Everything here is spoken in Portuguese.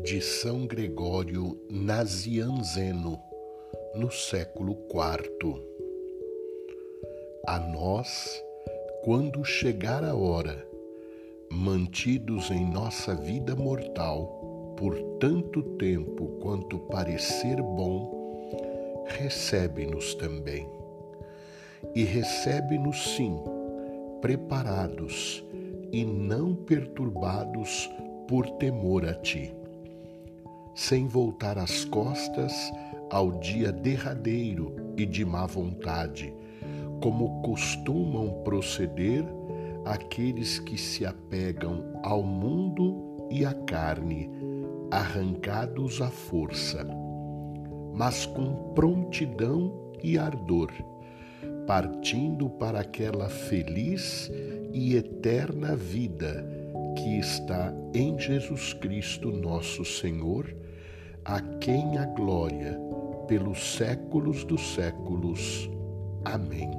de São Gregório Nazianzeno, no século IV. A nós, quando chegar a hora, mantidos em nossa vida mortal por tanto tempo quanto parecer bom, recebe-nos também. E recebe-nos sim, preparados e não perturbados por temor a ti, sem voltar as costas ao dia derradeiro e de má vontade, como costumam proceder aqueles que se apegam ao mundo e à carne, arrancados à força, mas com prontidão e ardor, partindo para aquela feliz e eterna vida que está em Jesus Cristo, nosso Senhor, a quem a glória pelos séculos dos séculos. Amém.